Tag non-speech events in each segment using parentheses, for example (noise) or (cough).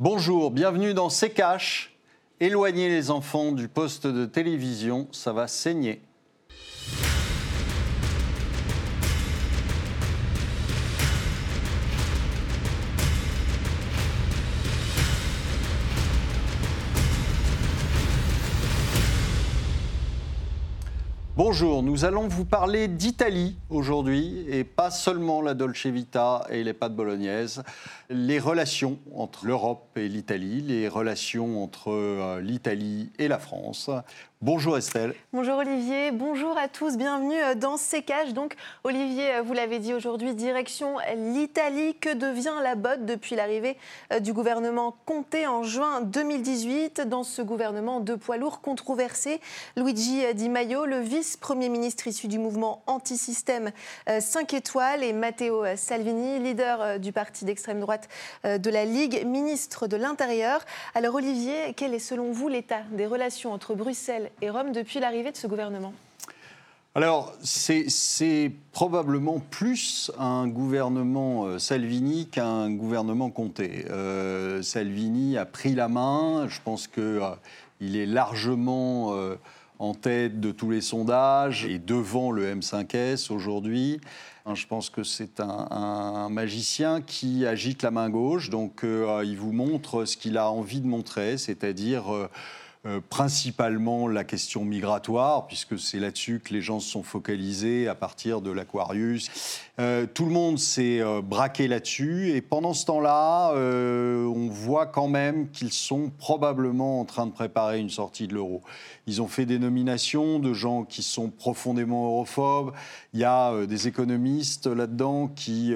Bonjour, bienvenue dans C'est Cash. Éloignez les enfants du poste de télévision, ça va saigner. Bonjour, nous allons vous parler d'Italie aujourd'hui et pas seulement la Dolce Vita et les pâtes bolognaises, les relations entre l'Europe et l'Italie, les relations entre euh, l'Italie et la France. Bonjour Estelle. Bonjour Olivier, bonjour à tous, bienvenue euh, dans Sécage. Donc Olivier, euh, vous l'avez dit aujourd'hui, direction l'Italie. Que devient la botte depuis l'arrivée euh, du gouvernement Conte en juin 2018 Dans ce gouvernement, deux poids lourds controversés. Luigi Di Maio, le vice-premier ministre issu du mouvement anti-système 5 étoiles, et Matteo Salvini, leader du parti d'extrême droite de la Ligue, ministre de l'Intérieur. Alors Olivier, quel est selon vous l'état des relations entre Bruxelles et Rome depuis l'arrivée de ce gouvernement alors, c'est probablement plus un gouvernement euh, Salvini qu'un gouvernement Comté. Euh, Salvini a pris la main. Je pense qu'il euh, est largement en tête de tous les sondages et devant le M5S aujourd'hui. Hein, je pense que c'est un, magicien qui agite la main gauche. Donc, il vous montre ce qu'il a envie de montrer, c'est-à-dire euh, principalement la question migratoire, puisque c'est là-dessus que les gens se sont focalisés à partir de l'Aquarius. Euh, tout le monde s'est euh, braqué là-dessus, et pendant ce temps-là, on voit quand même qu'ils sont probablement en train de préparer une sortie de l'euro. Ils ont fait des nominations de gens qui sont profondément europhobes. Il y a des économistes là-dedans qui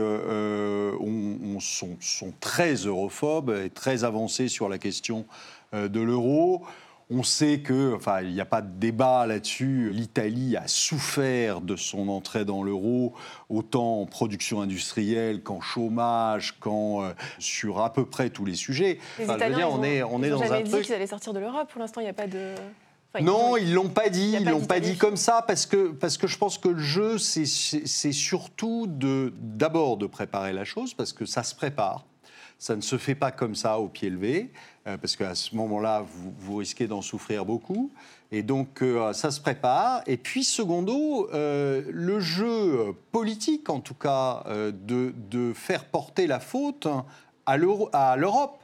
sont, sont, très europhobes et très avancés sur la question de l'euro. On sait que, enfin, il n'y a pas de débat là-dessus. L'Italie a souffert de son entrée dans l'euro, autant en production industrielle qu'en chômage, qu'en euh, sur à peu près tous les sujets. Les Italiens, on est, on est dans un dit qu'ils allaient sortir de l'Europe. Pour l'instant, il n'y a pas de. non, ils l'ont pas dit. Ils l'ont pas dit comme ça parce que parce que je pense que le jeu, c'est surtout de d'abord de préparer la chose parce que ça se prépare. Ça ne se fait pas comme ça au pied levé. Euh, parce qu'à ce moment-là, vous, risquez d'en souffrir beaucoup. Et donc, euh, ça se prépare. Et puis, secondo, euh, le jeu politique, en tout cas, de, de, faire porter la faute à l'Europe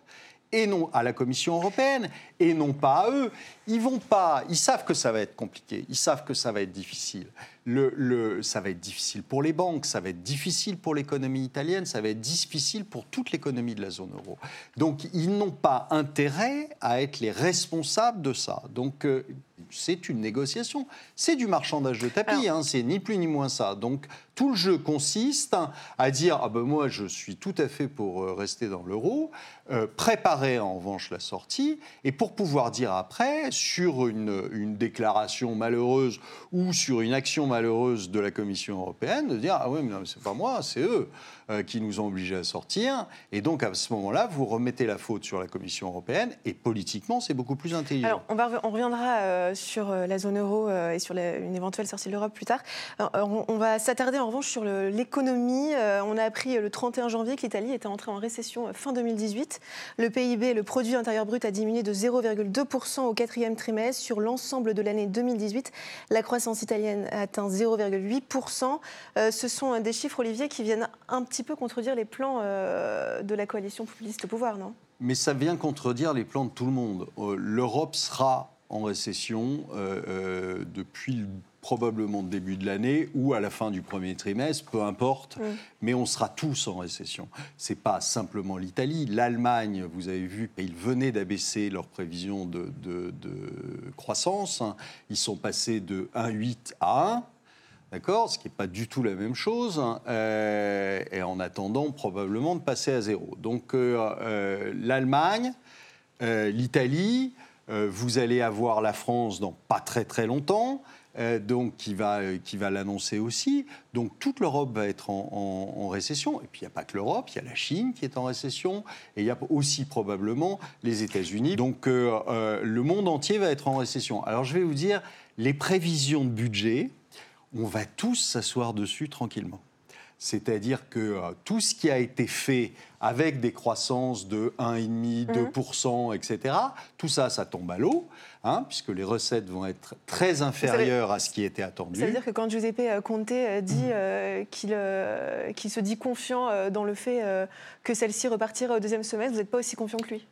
et non à la Commission européenne et non pas à eux. Ils vont pas, ils savent que ça va être compliqué, ils savent que ça va être difficile. Le, ça va être difficile pour les banques, ça va être difficile pour l'économie italienne, ça va être difficile pour toute l'économie de la zone euro. Donc ils n'ont pas intérêt à être les responsables de ça. Donc euh, c'est une négociation, c'est du marchandage de tapis, hein, c'est ni plus ni moins ça. Donc tout le jeu consiste à dire ah ben moi je suis tout à fait pour euh, rester dans l'euro, euh, préparer en revanche la sortie et pour pouvoir dire après sur une, déclaration malheureuse ou sur une action malheureuse de la Commission européenne de dire ah oui mais non c'est pas moi c'est eux euh, qui nous ont obligés à sortir et donc à ce moment-là vous remettez la faute sur la Commission européenne et politiquement c'est beaucoup plus intelligent. Alors on, va, on reviendra euh, sur euh, la zone euro et sur une éventuelle sortie de l'Europe plus tard. on, on, va s'attarder en revanche sur l'économie. on a appris le 31 janvier que l'Italie était entrée en récession fin 2018. Le PIB, le produit intérieur brut, a diminué de 0,2% au quatrième trimestre. Sur l'ensemble de l'année 2018, la croissance italienne atteint 0,8%. Euh, ce sont des chiffres, Olivier, qui viennent un petit peu contredire les plans euh, de la coalition populiste au pouvoir, non? Mais ça vient contredire les plans de tout le monde. Euh, L'Europe sera en récession depuis le probablement début de l'année ou à la fin du premier trimestre, peu importe, mais on sera tous en récession. Ce n'est pas simplement l'Italie, l'Allemagne, vous avez vu, ils venaient d'abaisser leurs prévisions de, croissance, hein. ils sont passés de 1,8 à 1. D'accord Ce qui n'est pas du tout la même chose. Hein. Euh, et en attendant, probablement, de passer à zéro. Donc, euh, euh, l'Allemagne, l'Italie, vous allez avoir la France dans pas très très longtemps. Euh, donc qui va, euh, va l'annoncer aussi. Donc toute l'Europe va être en, récession. Et puis il n'y a pas que l'Europe, il y a la Chine qui est en récession, et il y a aussi probablement les États-Unis. Donc euh, le monde entier va être en récession. Alors je vais vous dire, les prévisions de budget, on va tous s'asseoir dessus tranquillement. C'est-à-dire que euh, tout ce qui a été fait avec des croissances de 1,5%, 2%, etc., tout ça, ça tombe à l'eau, hein, puisque les recettes vont être très inférieures à ce qui était attendu. Ça veut dire que quand Giuseppe Conte dit mmh. qu'il se dit confiant dans le fait que celle-ci repartira au deuxième semestre, vous n'êtes pas aussi confiant que lui?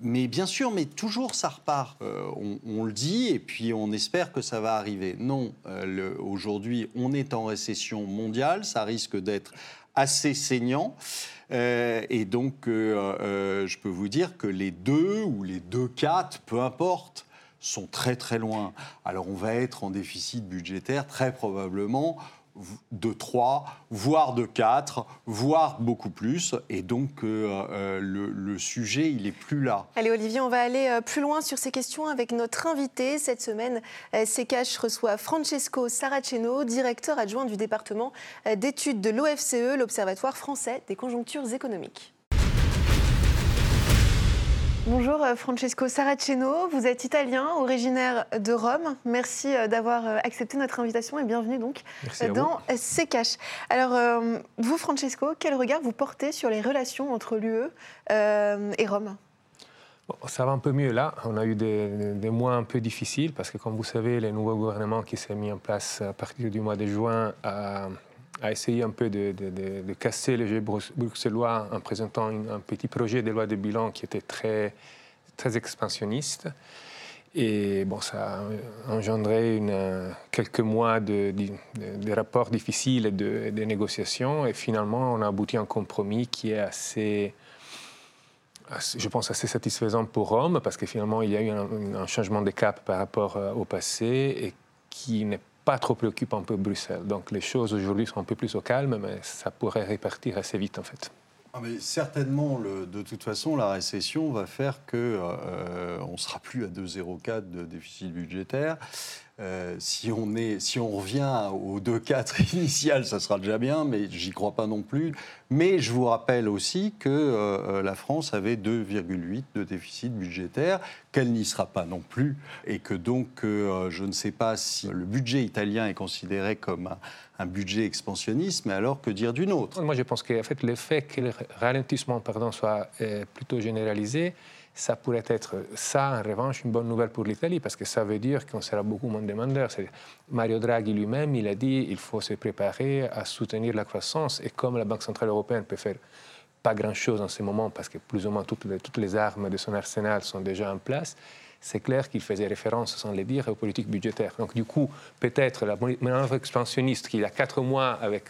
Mais bien sûr, mais toujours ça repart. Euh, on, le dit et puis on espère que ça va arriver. Non, euh, aujourd'hui, on est en récession mondiale, ça risque d'être assez saignant. Euh, et donc, je peux vous dire que les deux ou les deux quatre, peu importe, sont très très loin. Alors on va être en déficit budgétaire très probablement de 3, voire de 4, voire beaucoup plus. Et donc, euh, euh, le, sujet, il est plus là. Allez, Olivier, on va aller euh, plus loin sur ces questions avec notre invité. Cette semaine, CKH reçoit Francesco Saraceno, directeur adjoint du département d'études de l'OFCE, l'Observatoire français des conjonctures économiques. Bonjour euh, Francesco Saraceno, vous êtes italien, originaire de Rome. Merci euh, d'avoir euh, accepté notre invitation et bienvenue donc dans CKH. Alors vous Francesco, quel regard vous portez sur les relations entre l'UE et Rome? Ça va un peu mieux là. On a eu des, des, mois un peu difficiles parce que, comme vous savez, le nouveau gouvernement qui s'est mis en place à partir du mois de juin a a essayé un peu de, casser le jeu bruxellois en présentant un petit projet de loi de bilan qui était très, très expansionniste. Et bon, ça a engendré quelques mois de, rapports difficiles et de, négociations. Et finalement, on a abouti à un compromis qui est assez, je pense, assez satisfaisant pour Rome, parce que finalement, il y a eu un, un changement de cap par rapport euh, au passé et qui n'est pas trop préoccupant peu Bruxelles. Donc les choses aujourd'hui sont un peu plus au calme, mais ça pourrait répartir assez vite en fait. Ah, mais certainement, de toute façon, la récession va faire que euh, on sera plus à 2,04 de déficit budgétaire. Euh, si, on est, si on revient au 2-4 initial, ça sera déjà bien, mais j'y crois pas non plus. Mais je vous rappelle aussi que euh, la France avait 2,8 de déficit budgétaire, qu'elle n'y sera pas non plus, et que donc euh, je ne sais pas si le budget italien est considéré comme un, budget expansionniste, mais alors que dire d'une autre? Moi, je pense qu'en fait, le fait que le ralentissement pardon, soit plutôt généralisé, ça pourrait être ça, en revanche, une bonne nouvelle pour l'Italie, parce que ça veut dire qu'on sera beaucoup moins demandeur. Mario Draghi lui-même, il a dit qu'il faut se préparer à soutenir la croissance, et comme la Banque Centrale Européenne peut faire pas grand-chose en ce moment, parce que plus ou moins toutes les, armes de son arsenal sont déjà en place, c'est clair qu'il faisait référence, sans le dire, aux politiques budgétaires. Donc du coup, peut-être la manœuvre expansionniste qui, il y a quatre mois, avec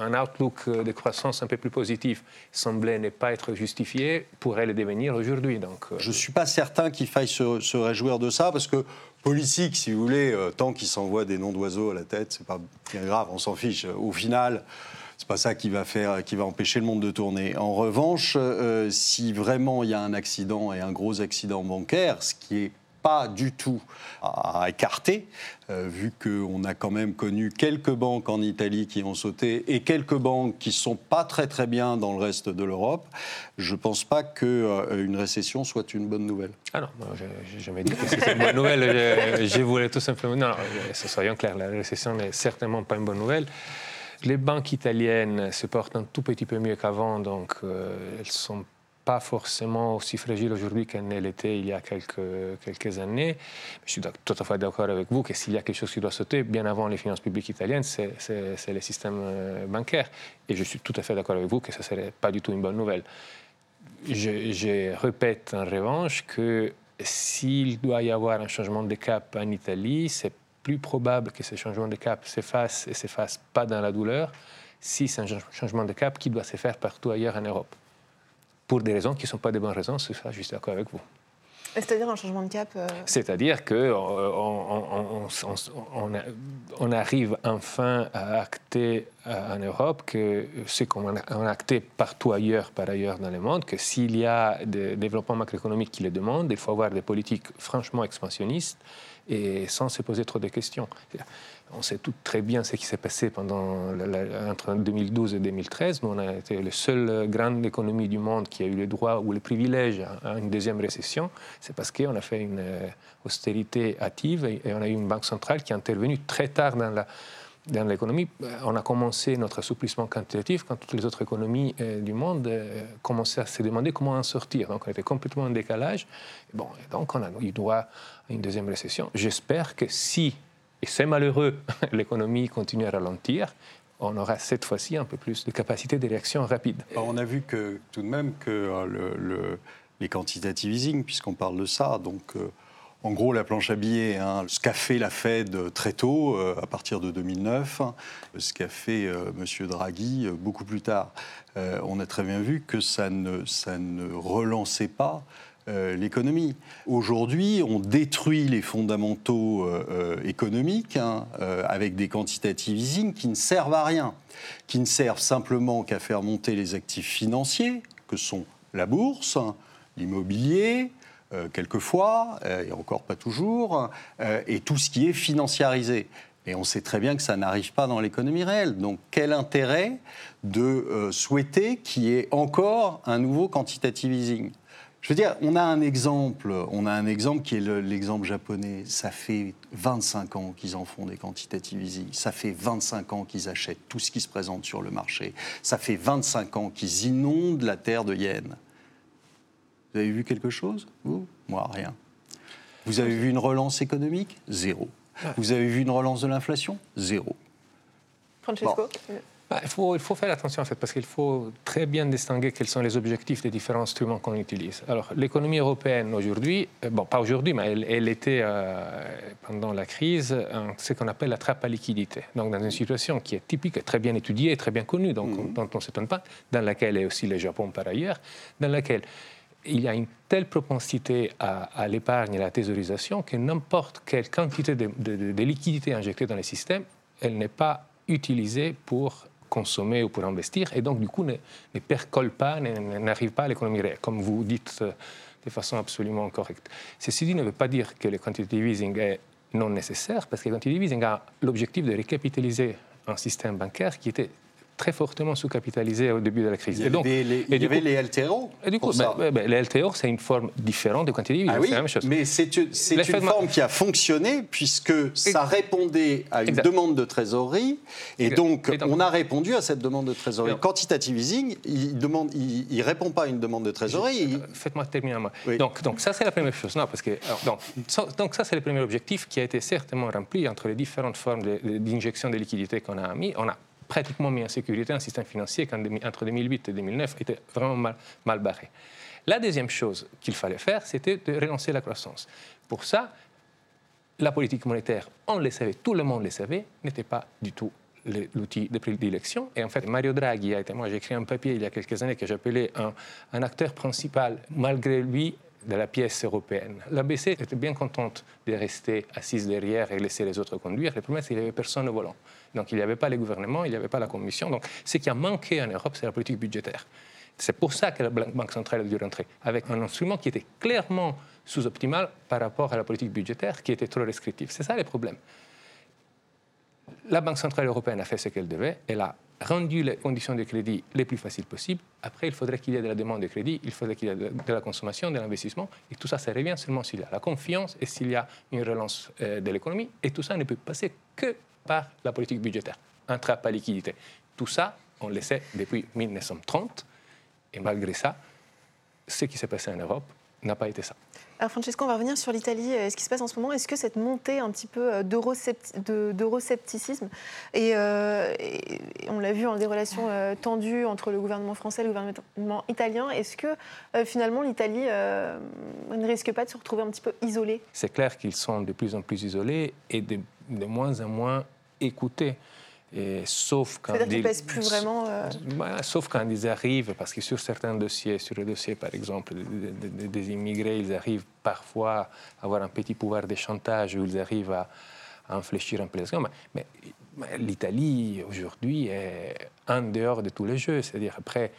un outlook de croissance un peu plus positif semblait ne pas être justifié, pourrait le devenir aujourd'hui. Donc, euh, Je ne suis pas certain qu'il faille se, réjouir de ça, parce que politique, si vous voulez, euh, tant qu'il s'envoie des noms d'oiseaux à la tête, c'est pas bien grave, on s'en fiche. Au final, c'est pas ça qui va faire, qui va empêcher le monde de tourner. En revanche, euh, si vraiment il y a un accident et un gros accident bancaire, ce qui est pas du tout à, écarter, euh, vu qu'on a quand même connu quelques banques en Italie qui ont sauté et quelques banques qui sont pas très très bien dans le reste de l'Europe. Je pense pas qu'une euh, récession soit une bonne nouvelle. Ah non, je n'ai jamais dit que c'était une bonne nouvelle. Je, voulais tout simplement... Non, non, soyons clairs, la récession n'est certainement pas une bonne nouvelle. Les banques italiennes se portent un tout petit peu mieux qu'avant, donc euh, elles sont pas forcément aussi fragile aujourd'hui qu'elle l'était il y a quelques, années. Je suis tout à fait d'accord avec vous que s'il y a quelque chose qui doit sauter, bien avant les finances publiques italiennes, c'est le système euh, bancaire. Et je suis tout à fait d'accord avec vous que ce ne serait pas du tout une bonne nouvelle. Je, répète en revanche que s'il doit y avoir un changement de cap en Italie, c'est plus probable que ce changement de cap se fasse et se fasse pas dans la douleur si c'est un changement de cap qui doit se faire partout ailleurs en Europe pour des raisons qui ne sont pas des bonnes raisons, c'est ça, je suis d'accord avec vous. C'est-à-dire un changement de cap euh, C'est-à-dire qu'on euh, on, on, arrive enfin à acter euh, en Europe que ce qu'on a acté partout ailleurs, par ailleurs dans le monde, que s'il y a des développements macroéconomiques qui le demandent, il faut avoir des politiques franchement expansionnistes et sans se poser trop de questions. On sait tout très bien ce qui s'est passé pendant entre 2012 et 2013. Nous, on a été la seule grande économie du monde qui a eu le droit ou le privilège à une deuxième récession. C'est parce qu'on a fait une euh, austérité hâtive et on a eu une banque centrale qui est intervenue très tard dans la, dans l'économie, on a commencé notre assouplissement quantitatif quand toutes les autres économies du monde commençaient à se demander comment en sortir. Donc on était complètement en décalage. Bon, donc on a eu droit à une deuxième récession. J'espère que si, et c'est malheureux, (laughs) l'économie continue à ralentir, on aura cette fois-ci un peu plus de capacité de réaction rapide. On a vu que tout de même que euh, le, les quantitative easing, puisqu'on parle de ça, donc euh, en gros la planche à billets, hein, ce qu'a fait la Fed très tôt, euh, à partir de 2009, ce qu'a fait M. Draghi beaucoup plus tard, on a très bien vu que ça ne, ça ne relançait pas euh, l'économie. Aujourd'hui, on détruit les fondamentaux euh, euh, économiques hein, avec des quantitative easing qui ne servent à rien, qui ne servent simplement qu'à faire monter les actifs financiers, que sont la bourse, l'immobilier, quelquefois, et encore pas toujours, et tout ce qui est financiarisé. Et on sait très bien que ça n'arrive pas dans l'économie réelle. Donc quel intérêt de souhaiter qu'il y ait encore un nouveau quantitative easing? Je veux dire, on a un exemple, on a un exemple qui est l'exemple japonais. Ça fait 25 ans qu'ils en font des quantitative easing. Ça fait 25 ans qu'ils achètent tout ce qui se présente sur le marché. Ça fait 25 ans qu'ils inondent la terre de yens. Vous avez vu quelque chose Vous? Moi, rien. Vous avez vu une relance économique? Zéro. Vous avez vu une relance de l'inflation? Zéro. Francesco bah, il, faut, il, faut, faire attention en fait, parce qu'il faut très bien distinguer quels sont les objectifs des différents instruments qu'on utilise. Alors, l'économie européenne aujourd'hui, euh, bon, pas aujourd'hui, mais elle, était euh, pendant la crise ce qu'on appelle la trappe à liquidité. Donc, dans une situation qui est typique, très bien étudiée, très bien connue, donc mmh. dont on ne s'étonne pas, dans laquelle est aussi le Japon par ailleurs, dans laquelle il y a une telle propensité à, l'épargne et à la thésaurisation que n'importe quelle quantité de, de, de liquidité injectée dans les systèmes, elle n'est pas utilisée pour consommer ou pour investir, et donc du coup ne, ne percole pas, n'arrive pas à l'économie réelle, comme vous dites euh, de façon absolument correcte. Ceci dit ne veut pas dire que le quantitative easing est non nécessaire, parce que le quantitative easing a l'objectif de récapitaliser un système bancaire qui était très fortement sous-capitalisé au début de la crise. Il y, donc, les, il y avait les LTRO. Et du coup, ben, ben, les LTRO, c'est une forme différente de quantitative ah oui, c'est la même chose. Mais c'est une, forme qui a fonctionné puisque ça répondait à une demande de trésorerie et donc, on a répondu à cette demande de trésorerie. Donc, Quantitative easing, il ne il, répond pas à une demande de trésorerie. Faites-moi terminer moi. Donc, donc ça, c'est la première chose. Non, parce que, donc, donc ça, c'est le premier objectif qui a été certainement rempli entre les différentes formes d'injection de, liquidités qu'on a mis. On a pratiquement mis en sécurité un système financier qui, entre 2008 et 2009, était vraiment mal, barré. La deuxième chose qu'il fallait faire, c'était de relancer la croissance. Pour ça, la politique monétaire, on le savait, tout le monde le savait, n'était pas du tout l'outil de prédilection. Et en fait, Mario Draghi a été, moi j'ai écrit un papier il y a quelques années que j'appelais un, acteur principal, malgré lui, de la pièce européenne. La BCE était bien contente de rester assise derrière et laisser les autres conduire. Le problème, c'est qu'il n'y avait personne au volant. Donc il n'y avait pas les gouvernements, il n'y avait pas la Commission. Donc ce qui a manqué en Europe, c'est la politique budgétaire. C'est pour ça que la Banque centrale a dû rentrer, avec un instrument qui était clairement sous-optimal par rapport à la politique budgétaire, qui était trop restrictive. C'est ça le problème. La Banque centrale européenne a fait ce qu'elle devait. Elle a rendu les conditions de crédit les plus faciles possibles. Après, il faudrait qu'il y ait de la demande de crédit, il faudrait qu'il y ait de la consommation, de l'investissement. Et tout ça, ça revient seulement s'il y a la confiance et s'il y a une relance euh, de l'économie. Et tout ça ne peut passer que par la politique budgétaire, un trappe à liquidité. Tout ça, on le sait depuis 1930, et malgré ça, ce qui s'est passé en Europe n'a pas été ça. Alors Francesco, on va revenir sur l'Italie. Euh, ce qui se passe en ce moment, est-ce que cette montée un petit peu euh, d'euroscepticisme, euh, et, on l'a vu dans des relations tendues entre le gouvernement français et le gouvernement italien, est-ce que finalement l'Italie ne risque pas de se retrouver un petit peu isolée? C'est clair qu'ils sont de plus en plus isolés et de moins en moins écoutés. Et sauf quand ils, pèsent plus vraiment. Euh, sauf quand ils arrivent, parce que sur certains dossiers, sur les dossiers par exemple des immigrés, ils arrivent parfois à avoir un petit pouvoir de chantage où ils arrivent à, infléchir un peu les mais, mais, l'Italie aujourd'hui est en dehors de tous les jeux. C'est-à-dire après.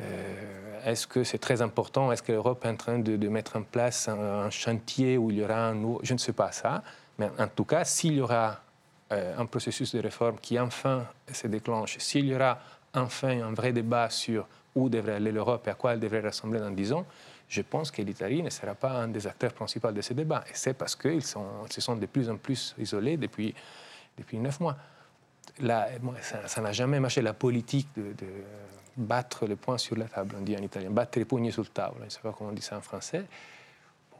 Euh, est-ce que c'est très important? Est-ce que l'Europe est en train de, mettre en place un, un, chantier où il y aura un nouveau... Je ne sais pas ça, mais en tout cas, s'il y aura un processus de réforme qui enfin se déclenche, s'il y aura enfin un vrai débat sur où devrait aller l'Europe et à quoi elle devrait ressembler dans 10 ans, je pense que l'Italie ne sera pas un des acteurs principaux de ce débat. Et c'est parce qu'ils se sont de plus en plus isolés depuis, depuis 9 mois. là, ça n'a jamais marché. La politique de, battre les poings sur la table, on dit en italien, battre les poignets sur la table, je ne sais pas comment on dit ça en français.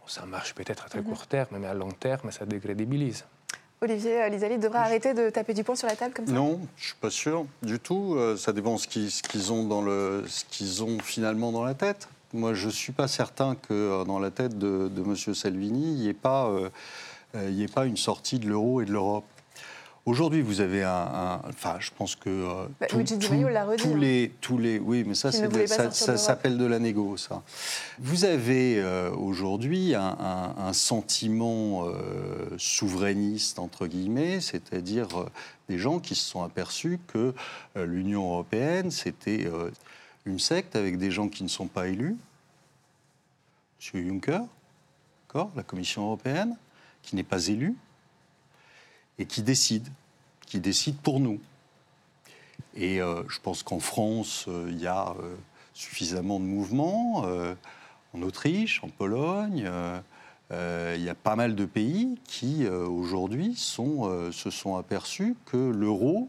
ça marche peut-être à très mhm. court terme, mais à long terme, ça décrédibilise. Olivier Lisali devrait arrêter de taper du poing sur la table comme ça? Non, je ne suis pas sûr du tout. Euh, ça dépend ce qu'ils ont, dans le, ce qu'ils ont finalement dans la tête. Moi, je ne suis pas certain que euh, dans la tête de, de M. Salvini, il n'y ait, pas, euh, ait pas une sortie de l'euro et de l'Europe. Aujourd'hui, vous avez un, Enfin, je pense que. Euh, bah, tous hein. les, tous les. Oui, mais ça, ça, ça s'appelle de la négo, ça. Vous avez euh, aujourd'hui un, sentiment euh, souverainiste, entre guillemets, c'est-à-dire des gens qui se sont aperçus que l'Union européenne, c'était une secte avec des gens qui ne sont pas élus. Monsieur Juncker, la Commission européenne, qui n'est pas élue et qui décide, qui décide pour nous. Et euh, je pense qu'en France, euh, il y a euh, suffisamment de mouvements, en Autriche, en Pologne, il y a pas mal de pays qui, aujourd'hui, se sont aperçus que l'euro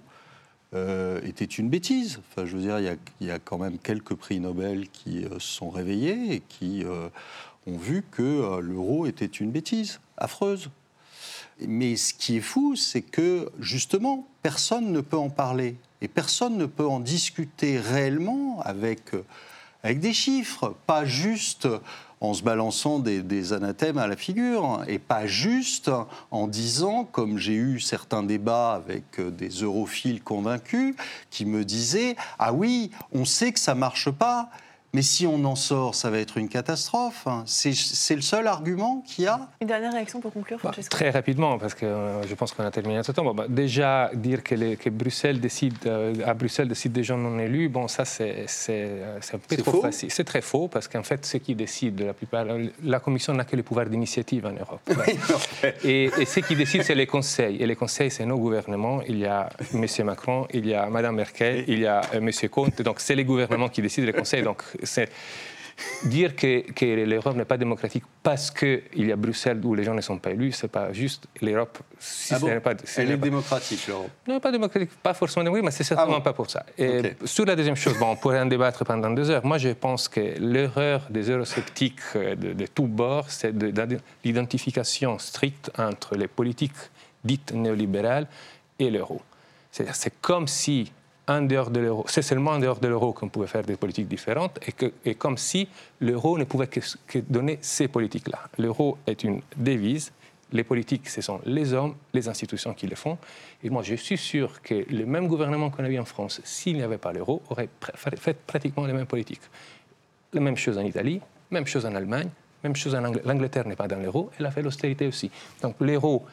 était une bêtise. Enfin, je veux dire, il y, y, a, quand même quelques prix Nobel qui se sont réveillés et qui ont vu que l'euro était une bêtise affreuse. Mais ce qui est fou, c'est que justement, personne ne peut en parler. Et personne ne peut en discuter réellement avec, euh, avec des chiffres, pas juste en se balançant des, anathèmes à la figure, et pas juste en disant, comme j'ai eu certains débats avec euh, des europhiles convaincus, qui me disaient Ah oui, on sait que ça marche pas, mais si on en sort, ça va être une catastrophe. Hein. C'est le seul argument qu'il y a. Une dernière réaction pour conclure, bah, Très rapidement, parce que euh, je pense qu'on a terminé ce temps. Bah, déjà, dire que, que Bruxelles décide, euh, à Bruxelles décide des gens non élus, bon, ça, c'est euh, un peu trop facile. C'est très faux, parce qu'en fait, ceux qui décident, la plupart, la Commission n'a que le pouvoir d'initiative en Europe. (laughs) et, et ceux qui décident, c'est les conseils. Et les conseils, c'est nos gouvernements. Il y a M. Macron, il y a Mme Merkel, il y a M. Comte. Donc, c'est les gouvernements qui décident, les conseils. Donc, dire que, que l'Europe n'est pas démocratique parce qu'il y a Bruxelles où les gens ne sont pas élus, c'est pas juste. L'Europe, si ah bon pas, elle est démocratique, l'Europe Non, pas démocratique, pas forcément démocratique, mais c'est certainement ah pas pour ça. Et sur la deuxième chose, bon, on pourrait en débattre pendant deux heures. Moi, je pense que l'erreur des eurosceptiques de, de tous bords, c'est l'identification stricte entre les politiques dites néolibérales et l'euro. C'est comme si en dehors de l'euro, c'est seulement en dehors de l'euro qu'on pouvait faire des politiques différentes et, que, et comme si l'euro ne pouvait que, donner ces politiques-là. L'euro est une devise, les politiques, ce sont les hommes, les institutions qui le font. Et moi, je suis sûr que le même gouvernement qu'on a eu en France, s'il n'y avait pas l'euro, aurait fait pratiquement les mêmes politiques. La même chose en Italie, même chose en Allemagne, même chose en Angleterre. L'Angleterre n'est pas dans l'euro, elle a fait l'austérité aussi. Donc l'euro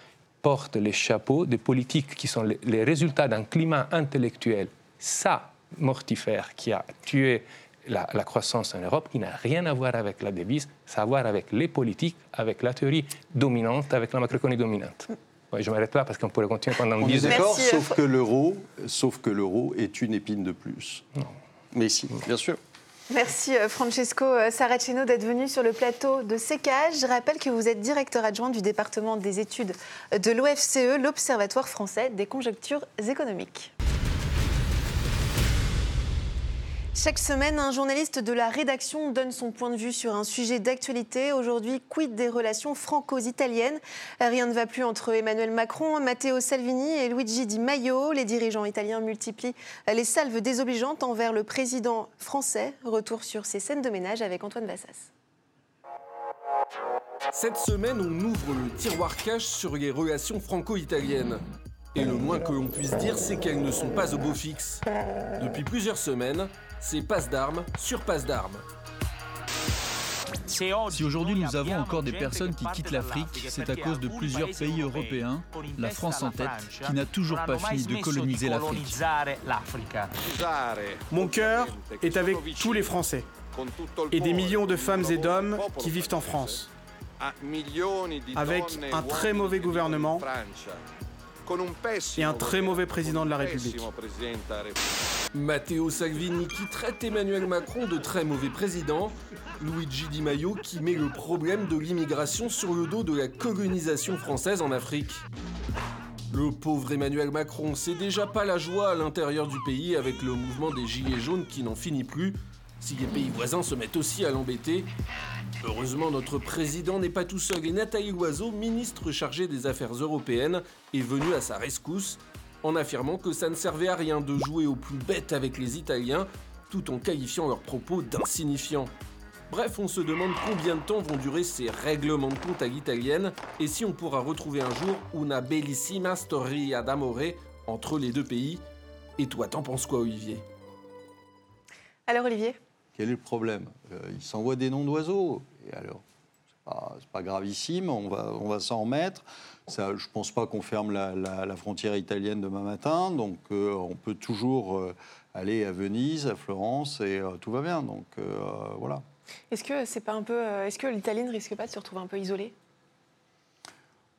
porte les chapeaux des politiques qui sont les résultats d'un climat intellectuel ça mortifère qui a tué la, croissance en Europe, qui n'a rien à voir avec la devise, ça a à voir avec les politiques, avec la théorie dominante, avec la macroéconomie dominante. je m'arrête là parce qu'on pourrait continuer pendant 10 heures. D'accord, sauf que l'euro, sauf que l'euro est une épine de plus. Non. Mais si, bien sûr. Merci euh, Francesco euh, Saraceno d'être venu sur le plateau de Sécage. Je rappelle que vous êtes directeur adjoint du département des études de l'OFCE, l'Observatoire français des conjonctures économiques. Chaque semaine, un journaliste de la rédaction donne son point de vue sur un sujet d'actualité. Aujourd'hui, quid des relations franco-italiennes? Rien ne va plus entre Emmanuel Macron, Matteo Salvini et Luigi Di Maio. Les dirigeants italiens multiplient les salves désobligeantes envers le président français. Retour sur ces scènes de ménage avec Antoine Vassas. Cette semaine, on ouvre le tiroir cache sur les relations franco-italiennes. Et le moins que l'on puisse dire, c'est qu'elles ne sont pas au beau fixe. Depuis plusieurs semaines, c'est passe d'armes sur passe d'armes. Si aujourd'hui nous avons encore des personnes qui quittent l'Afrique, c'est à cause de plusieurs pays européens, la France en tête, qui n'a toujours pas fini de coloniser l'Afrique. Mon cœur est avec tous les Français et des millions de femmes et d'hommes qui vivent en France, avec un très mauvais gouvernement et un très mauvais président de la République. Matteo Salvini qui traite Emmanuel Macron de très mauvais président, Luigi Di Maio qui met le problème de l'immigration sur le dos de la colonisation française en Afrique. Le pauvre Emmanuel Macron, c'est déjà pas la joie à l'intérieur du pays avec le mouvement des Gilets jaunes qui n'en finit plus. Si les pays voisins se mettent aussi à l'embêter. Heureusement, notre président n'est pas tout seul et Nathalie Loiseau, ministre chargée des Affaires européennes, est venue à sa rescousse en affirmant que ça ne servait à rien de jouer au plus bête avec les Italiens tout en qualifiant leurs propos d'insignifiants. Bref, on se demande combien de temps vont durer ces règlements de compte à l'italienne et si on pourra retrouver un jour una bellissima storia d'amore entre les deux pays. Et toi, t'en penses quoi, Olivier? Alors, Olivier? Quel est le problème? Euh, Il s'envoie des noms d'oiseaux. Et alors c'est pas, gravissime, on va, on va s'en remettre. Ça, je pense pas qu'on ferme la, frontière italienne demain matin, donc euh, on peut toujours euh, aller à Venise, à Florence, et tout va bien. Donc voilà. Est-ce que c'est pas un peu, euh, est-ce que l'Italie ne risque pas de se retrouver un peu isolée?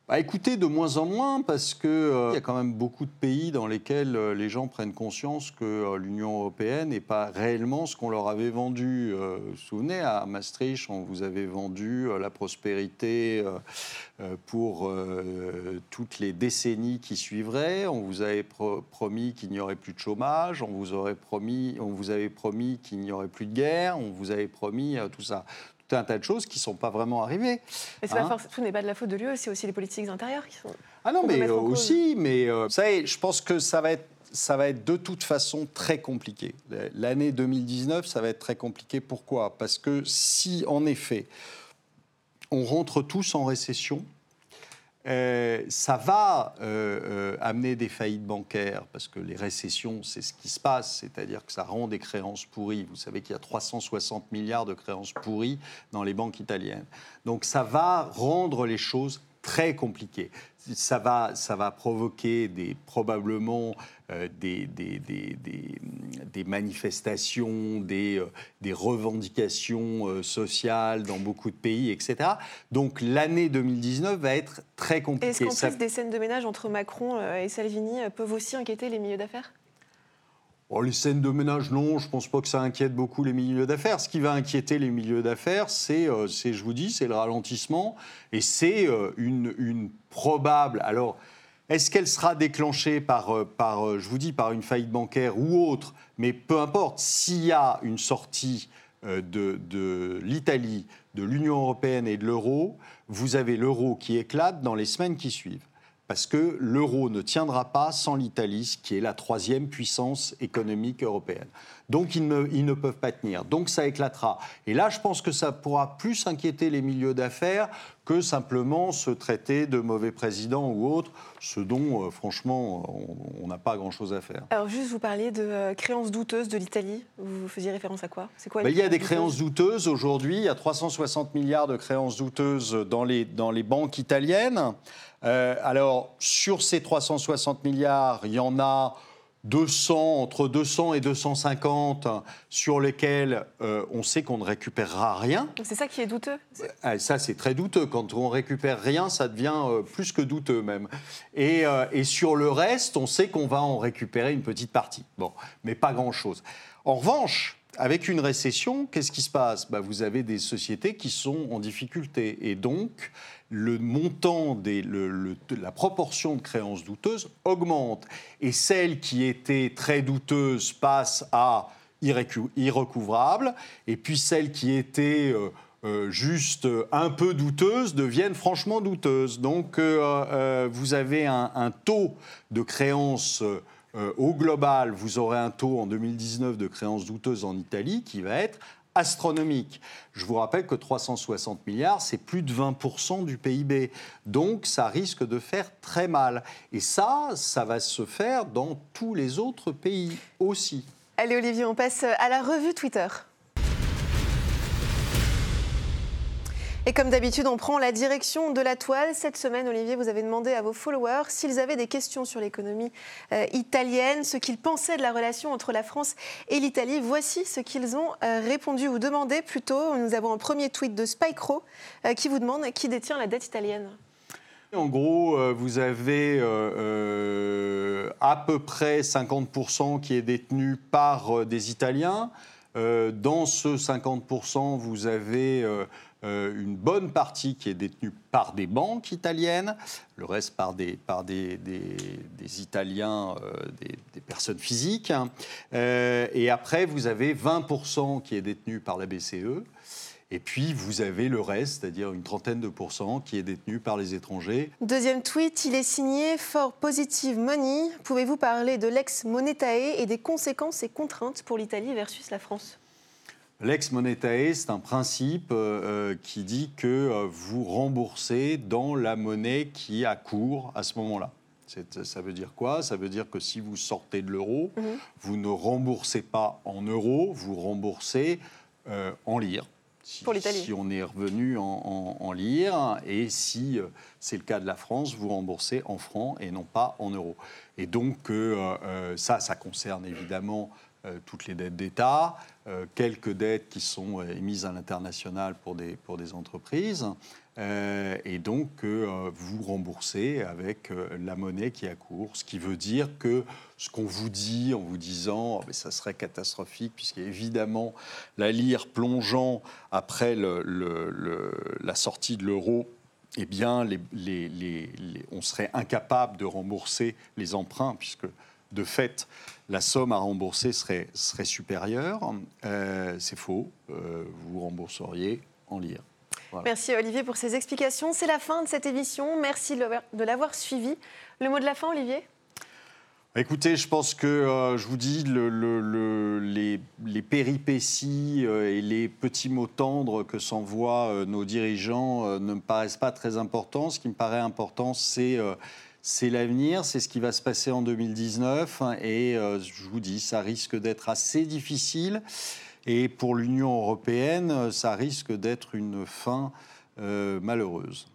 Bah, écoutez, de moins en moins, parce qu'il euh, y a quand même beaucoup de pays dans lesquels euh, les gens prennent conscience que l'Union européenne n'est pas réellement ce qu'on leur avait vendu. vous vous souvenez, à Maastricht, on vous avait vendu la prospérité pour toutes les décennies qui suivraient. On vous avait promis qu'il n'y aurait plus de chômage, on vous avait promis qu'il n'y aurait plus de guerre, on vous avait promis tout ça tout un tas de choses qui ne sont pas vraiment arrivées. Mais hein pas tout n'est pas de la faute de l'UE, c'est aussi les politiques intérieures qui sont. Ah non, mais aussi, mais euh, ça je pense que ça va être ça va être de toute façon très compliqué. L'année 2019, ça va être très compliqué. Pourquoi? Parce que si, en effet, on rentre tous en récession, euh, ça va euh, euh, amener des faillites bancaires, parce que les récessions, c'est ce qui se passe, c'est-à-dire que ça rend des créances pourries. Vous savez qu'il y a 360 milliards de créances pourries dans les banques italiennes. Donc ça va rendre les choses très compliquées ça va, ça va provoquer des, probablement des, des, des, des, manifestations, des, euh, revendications euh, sociales dans beaucoup de pays, etc. Donc l'année 2019 va être très compliquée. Est-ce qu'en plus des scènes de ménage entre Macron et Salvini peuvent aussi inquiéter les milieux d'affaires? Oh, les scènes de ménage, non, je ne pense pas que ça inquiète beaucoup les milieux d'affaires. Ce qui va inquiéter les milieux d'affaires, c'est, euh, je vous dis, c'est le ralentissement et c'est euh, une, une, probable. Alors, est-ce qu'elle sera déclenchée par, euh, par, je vous dis, par une faillite bancaire ou autre Mais peu importe, s'il y a une sortie de, de l'Italie, de l'Union européenne et de l'euro, vous avez l'euro qui éclate dans les semaines qui suivent parce que l'euro ne tiendra pas sans l'Italie, qui est la troisième puissance économique européenne. Donc ils ne, ils ne, peuvent pas tenir. Donc ça éclatera. Et là, je pense que ça pourra plus inquiéter les milieux d'affaires que simplement se traiter de mauvais président ou autre, ce dont, euh, franchement, on n'a pas grand-chose à faire. Alors juste, vous parliez de euh, créances douteuses de l'Italie. Vous faisiez référence à quoi? C'est quoi ben, Il y a des créances douteuses? aujourd'hui. Il y a 360 milliards de créances douteuses dans les, dans les banques italiennes. Euh, alors, sur ces 360 milliards, il y en a 200, entre 200 et 250 sur lesquels euh, on sait qu'on ne récupérera rien. C'est ça qui est douteux euh, Ça, c'est très douteux. Quand on récupère rien, ça devient plus que douteux même. Et, et sur le reste, on sait qu'on va en récupérer une petite partie. Bon, mais pas grand-chose. En revanche, avec une récession, qu'est-ce qui se passe? Bah, Vous avez des sociétés qui sont en difficulté. Et donc, le montant, des, la proportion de créances douteuses augmente. Et celles qui étaient très douteuses passent à irrecouvrable. Et puis celles qui étaient euh, euh, juste un peu douteuses deviennent franchement douteuses. Donc euh, vous avez un, taux de créances au global, vous aurez un taux en 2019 de créances douteuses en Italie qui va être astronomique. Je vous rappelle que 360 milliards, c'est plus de 20% du PIB. Donc ça risque de faire très mal. Et ça, ça va se faire dans tous les autres pays aussi. Allez Olivier, on passe à la revue Twitter. Et comme d'habitude, on prend la direction de la toile. Cette semaine, Olivier, vous avez demandé à vos followers s'ils avaient des questions sur l'économie euh, italienne, ce qu'ils pensaient de la relation entre la France et l'Italie. Voici ce qu'ils ont euh, répondu ou demandé plutôt. Nous avons un premier tweet de Spycro euh, qui vous demande qui détient la dette italienne. En gros, vous avez à peu près 50% qui est détenu par des Italiens. dans ce 50%, vous avez une bonne partie qui est détenue par des banques italiennes, le reste par des, par des, des, Italiens, des, des, personnes physiques. Hein. et après, vous avez 20% qui est détenu par la BCE. Et puis, vous avez le reste, c'est-à-dire une trentaine de pourcents, qui est détenu par les étrangers. Deuxième tweet, il est signé For Positive Money. Pouvez-vous parler de l'ex Monetae et des conséquences et contraintes pour l'Italie versus la France? L'ex Monetae, c'est un principe euh, euh, qui dit que euh, vous remboursez dans la monnaie qui a cours à ce moment-là. Ça veut dire quoi? Ça veut dire que si vous sortez de l'euro, mhm. vous ne remboursez pas en euros, vous remboursez en lire. Si, si on est revenu en, lire et si euh, c'est le cas de la France, vous remboursez en francs et non pas en euros. Et donc euh, ça, ça concerne évidemment toutes les dettes d'État, quelques dettes qui sont émises à l'international pour des, pour des entreprises. Euh, et donc euh, vous remboursez avec euh, la monnaie qui a cours, ce qui veut dire que ce qu'on vous dit en vous disant oh, ça serait catastrophique, puisqu'évidemment la lire plongeant après la sortie de l'euro, eh bien on serait incapable de rembourser les emprunts, puisque de fait, la somme à rembourser serait, serait supérieure. c'est faux, vous rembourseriez en lire. Merci Olivier pour ces explications. C'est la fin de cette émission. Merci de l'avoir suivi. Le mot de la fin, Olivier? Écoutez, je pense que euh, je vous dis les, péripéties euh, et les petits mots tendres que s'envoient euh, nos dirigeants ne me paraissent pas très importants. Ce qui me paraît important, c'est c'est l'avenir, c'est ce qui va se passer en 2019. Hein, et euh, je vous dis, ça risque d'être assez difficile. Et pour l'Union européenne, euh, ça risque d'être une fin euh, malheureuse.